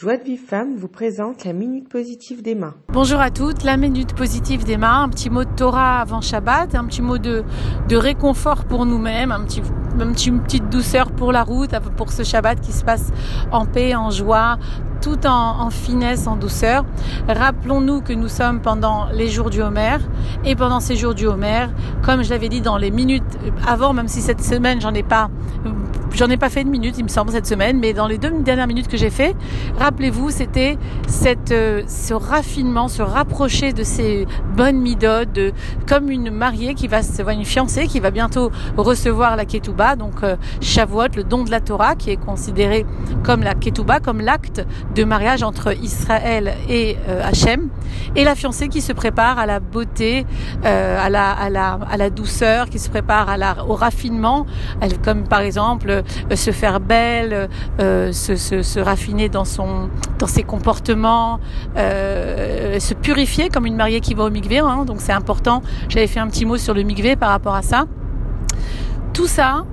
Joie de Vive Femme vous présente la Minute Positive d'Emma. Bonjour à toutes, la Minute Positive d'Emma, un petit mot de Torah avant Shabbat, un petit mot de, de réconfort pour nous-mêmes, un petit, un petit, une petite douceur pour la route, pour ce Shabbat qui se passe en paix, en joie, tout en, en, finesse, en douceur. Rappelons-nous que nous sommes pendant les jours du Homer et pendant ces jours du Homer, comme je l'avais dit dans les minutes avant, même si cette semaine j'en ai pas J'en ai pas fait une minute, il me semble, cette semaine, mais dans les deux dernières minutes que j'ai fait, rappelez-vous, c'était euh, ce raffinement, se rapprocher de ces bonnes midotes, de, comme une mariée qui va se voir une fiancée qui va bientôt recevoir la ketouba, donc euh, Shavuot, le don de la Torah, qui est considéré comme la ketouba, comme l'acte de mariage entre Israël et euh, Hachem, et la fiancée qui se prépare à la beauté, euh, à, la, douceur, qui se prépare au raffinement, comme par exemple euh, se faire belle, euh, se, se, raffiner dans son dans ses comportements, euh, se purifier comme une mariée qui va au mikvé. Hein, donc c'est important. J'avais fait un petit mot sur le mikvé par rapport à ça. Tout ça,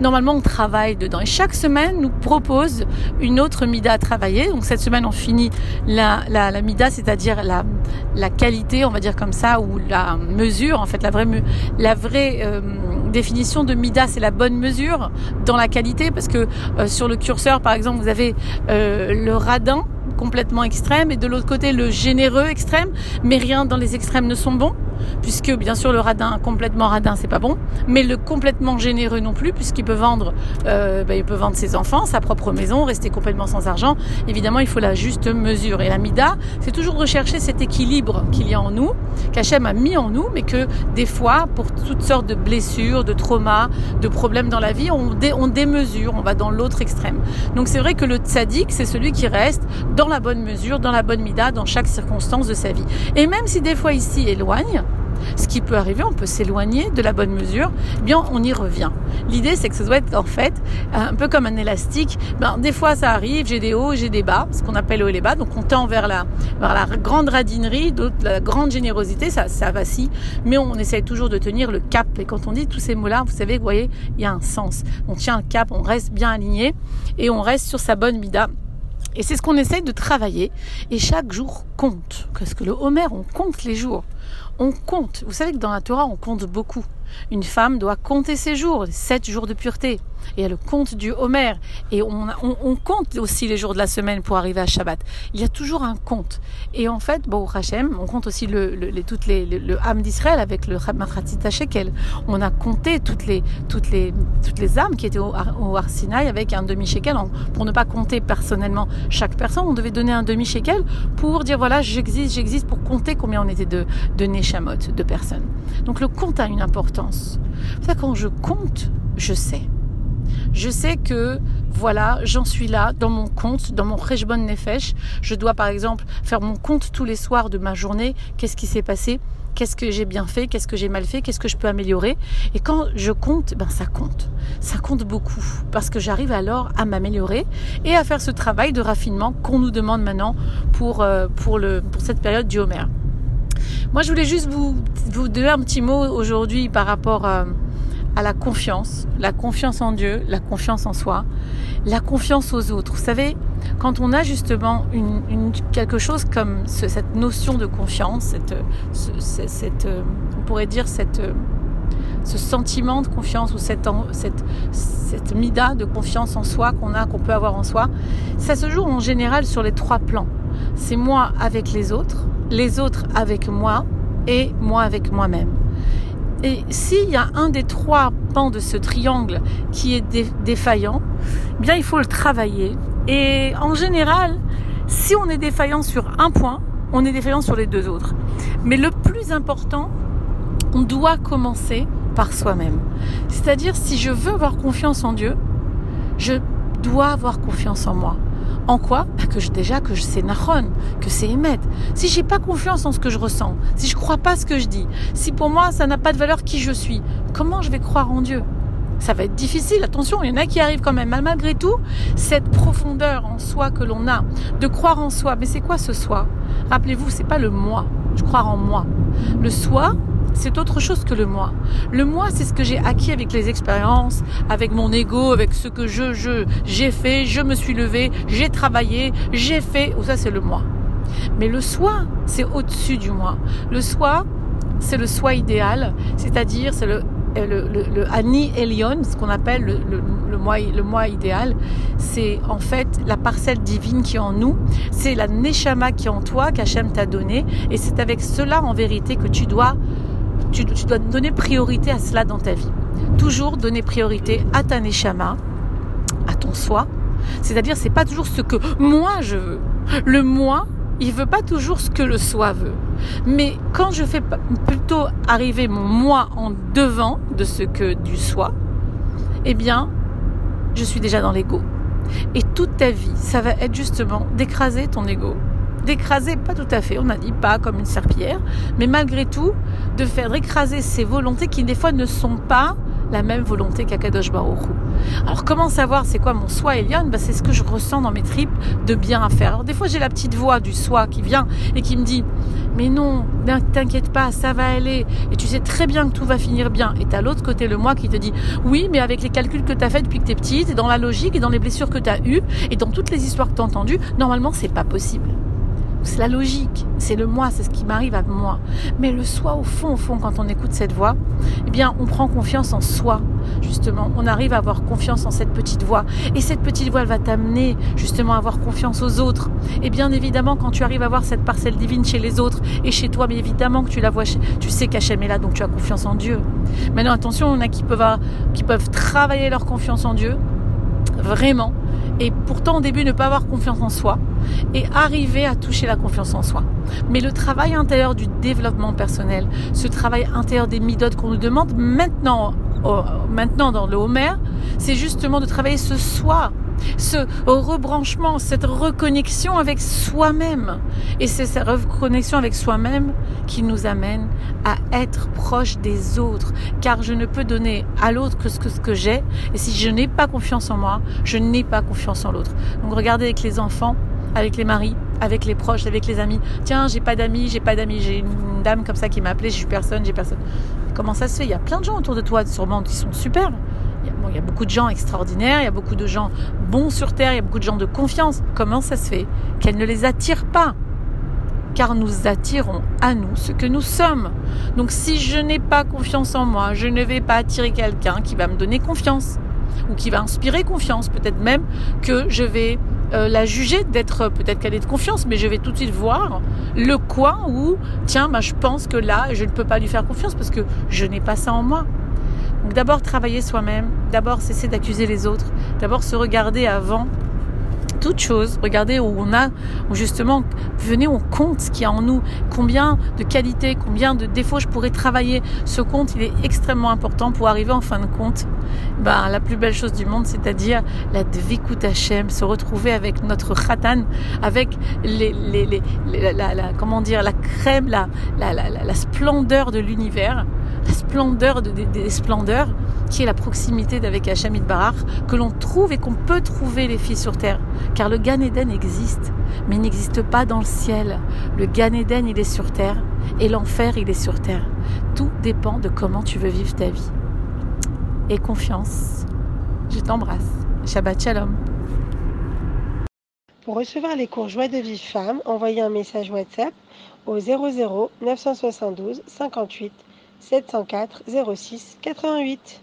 normalement on travaille dedans. Et chaque semaine nous propose une autre mida à travailler. Donc cette semaine on finit la, la, mida, c'est-à-dire la, la qualité, on va dire comme ça, ou la mesure, en fait la vraie, la vraie définition de mida, c'est la bonne mesure dans la qualité, parce que euh, sur le curseur par exemple vous avez euh, le radin complètement extrême et de l'autre côté le généreux extrême, mais rien dans les extrêmes ne sont bons, puisque bien sûr le radin complètement radin c'est pas bon, mais le complètement généreux non plus, puisqu'il peut vendre, euh, bah, il peut vendre ses enfants, sa propre maison, rester complètement sans argent. Évidemment, il faut la juste mesure. Et la mida, c'est toujours rechercher cet équilibre qu'il y a en nous, qu'Hachem a mis en nous, mais que des fois, pour toutes sortes de blessures, de traumas, de problèmes dans la vie, on, dé, on démesure, on va dans l'autre extrême. Donc c'est vrai que le tzaddik, c'est celui qui reste dans la bonne mesure, dans la bonne mida, dans chaque circonstance de sa vie. Et même si des fois ici éloigne, ce qui peut arriver, on peut s'éloigner de la bonne mesure, eh bien on y revient. L'idée c'est que ça doit être en fait un peu comme un élastique. Ben, des fois ça arrive, j'ai des hauts, j'ai des bas, ce qu'on appelle haut et les bas, donc on tend vers la, vers la grande radinerie, d'autres la grande générosité, ça, ça vacille, mais on essaye toujours de tenir le cap. Et quand on dit tous ces mots-là, vous savez, vous voyez, il y a un sens. On tient le cap, on reste bien aligné et on reste sur sa bonne mida. Et c'est ce qu'on essaye de travailler. Et chaque jour compte. Parce que le Homer, on compte les jours. On compte. Vous savez que dans la Torah, on compte beaucoup. Une femme doit compter ses jours, sept jours de pureté. Et il y a le compte du Homer. Et on, compte aussi les jours de la semaine pour arriver à Shabbat. Il y a toujours un compte. Et en fait, bon, Hachem, on compte aussi le, le, les, toutes les, le, le âme d'Israël avec le Mafratit Shekel. On a compté toutes les, toutes les, toutes les âmes qui étaient au, au Arsinaï avec un demi-shekel. Pour ne pas compter personnellement chaque personne, on devait donner un demi-shekel pour dire voilà, j'existe, j'existe, pour compter combien on était de, de Neshamot, de personnes. Donc le compte a une importance. Ça, quand je compte, je sais. Je sais que, voilà, j'en suis là, dans mon compte, dans mon Rejbon Nefesh. Je dois, par exemple, faire mon compte tous les soirs de ma journée. Qu'est-ce qui s'est passé? Qu'est-ce que j'ai bien fait? Qu'est-ce que j'ai mal fait? Qu'est-ce que je peux améliorer? Et quand je compte, ben ça compte. Ça compte beaucoup. Parce que j'arrive alors à m'améliorer et à faire ce travail de raffinement qu'on nous demande maintenant pour, euh, pour, le, pour cette période du Homer. Moi, je voulais juste vous, donner un petit mot aujourd'hui par rapport euh, à la confiance, la confiance en Dieu, la confiance en soi, la confiance aux autres. Vous savez, quand on a justement quelque chose comme ce, cette notion de confiance, cette, ce, cette, on pourrait dire cette, ce sentiment de confiance ou cette, cette, cette mida de confiance en soi qu'on a, qu'on peut avoir en soi, ça se joue en général sur les trois plans. C'est moi avec les autres, les autres avec moi et moi avec moi-même. Et s'il y a un des trois pans de ce triangle qui est défaillant, bien il faut le travailler. Et en général, si on est défaillant sur un point, on est défaillant sur les deux autres. Mais le plus important, on doit commencer par soi-même. C'est-à-dire si je veux avoir confiance en Dieu, je dois avoir confiance en moi. En quoi Que je, déjà que je sais Nahon, que c'est Emet. Si j'ai pas confiance en ce que je ressens, si je crois pas ce que je dis, si pour moi ça n'a pas de valeur qui je suis, comment je vais croire en Dieu? Ça va être difficile, attention, il y en a qui arrivent quand même. Malgré tout, cette profondeur en soi que l'on a, de croire en soi, mais c'est quoi ce soi? Rappelez-vous, c'est pas le moi, je crois en moi. Le soi, c'est autre chose que le moi. Le moi, c'est ce que j'ai acquis avec les expériences, avec mon ego, avec ce que je, je, j'ai fait, je me suis levé, j'ai travaillé, j'ai fait. Oh, ça, c'est le moi. Mais le soi, c'est au-dessus du moi. Le soi, c'est le soi idéal, c'est-à-dire c'est le le, le, Ani Elion, ce qu'on appelle le moi idéal, c'est en fait la parcelle divine qui est en nous, c'est la Neshama qui est en toi, qu'Hachem t'a donné, et c'est avec cela en vérité que tu dois, tu, dois donner priorité à cela dans ta vie. Toujours donner priorité à ta Neshama, à ton soi, c'est-à-dire c'est pas toujours ce que moi je veux. Le moi, il veut pas toujours ce que le soi veut. Mais quand je fais plutôt arriver mon moi en devant de ce que du soi, eh bien, je suis déjà dans l'ego. Et toute ta vie, ça va être justement d'écraser ton ego. D'écraser, pas tout à fait, on a dit pas comme une serpillière, mais malgré tout, de faire écraser ces volontés qui des fois ne sont pas la même volonté qu'Akadosh Baruch Alors comment savoir c'est quoi mon soi Eliane bah, C'est ce que je ressens dans mes tripes de bien à faire. Alors des fois j'ai la petite voix du soi qui vient et qui me dit mais non, t'inquiète pas, ça va aller et tu sais très bien que tout va finir bien. Et t'as l'autre côté le moi qui te dit oui mais avec les calculs que t'as fait depuis que t'es petite et dans la logique et dans les blessures que t'as eues et dans toutes les histoires que t'as entendues, normalement c'est pas possible c'est la logique, c'est le moi, c'est ce qui m'arrive à moi. Mais le soi, au fond, au fond, quand on écoute cette voix, eh bien, on prend confiance en soi, justement. On arrive à avoir confiance en cette petite voix. Et cette petite voix, elle va t'amener, justement, à avoir confiance aux autres. Et bien évidemment, quand tu arrives à voir cette parcelle divine chez les autres et chez toi, mais évidemment que tu la vois, tu sais qu'Hachem est là, donc tu as confiance en Dieu. Maintenant, attention, on a qui peuvent, qui peuvent travailler leur confiance en Dieu, vraiment et pourtant au début ne pas avoir confiance en soi et arriver à toucher la confiance en soi. Mais le travail intérieur du développement personnel, ce travail intérieur des midotes qu'on nous demande maintenant, maintenant dans le Homer, c'est justement de travailler ce soi ce rebranchement, cette reconnexion avec soi-même. Et c'est cette reconnexion avec soi-même qui nous amène à être proche des autres. Car je ne peux donner à l'autre que ce que, que j'ai. Et si je n'ai pas confiance en moi, je n'ai pas confiance en l'autre. Donc regardez avec les enfants, avec les maris, avec les proches, avec les amis. Tiens, j'ai pas d'amis, j'ai pas d'amis. J'ai une dame comme ça qui m'a appelé, je suis personne, j'ai personne. Comment ça se fait? Il y a plein de gens autour de toi, sûrement, qui sont super. Il y a beaucoup de gens extraordinaires, il y a beaucoup de gens bons sur Terre, il y a beaucoup de gens de confiance. Comment ça se fait qu'elle ne les attire pas? Car nous attirons à nous ce que nous sommes. Donc si je n'ai pas confiance en moi, je ne vais pas attirer quelqu'un qui va me donner confiance ou qui va inspirer confiance. Peut-être même que je vais euh, la juger d'être, peut-être qu'elle est de confiance, mais je vais tout de suite voir le coin où, tiens, bah, je pense que là, je ne peux pas lui faire confiance parce que je n'ai pas ça en moi. Donc d'abord travailler soi-même, d'abord cesser d'accuser les autres, d'abord se regarder avant toute chose, regarder où on a, où justement, venez, on compte ce qu'il y a en nous, combien de qualités, combien de défauts je pourrais travailler. Ce compte, il est extrêmement important pour arriver en fin de compte, ben, la plus belle chose du monde, c'est-à-dire la Dvikut Hashem, se retrouver avec notre Khatan, avec les, la, comment dire, la crème, la, la, la splendeur de l'univers la splendeur de, des, splendeurs, qui est la proximité d'avec Hachem Barar, que l'on trouve et qu'on peut trouver les filles sur terre. Car le Gan Eden existe, mais il n'existe pas dans le ciel. Le Gan Eden, il est sur terre, et l'enfer, il est sur terre. Tout dépend de comment tu veux vivre ta vie. Et confiance. Je t'embrasse. Shabbat Shalom. Pour recevoir les cours Joie de vie femme, envoyez un message WhatsApp au 00 972 58 704 06 88.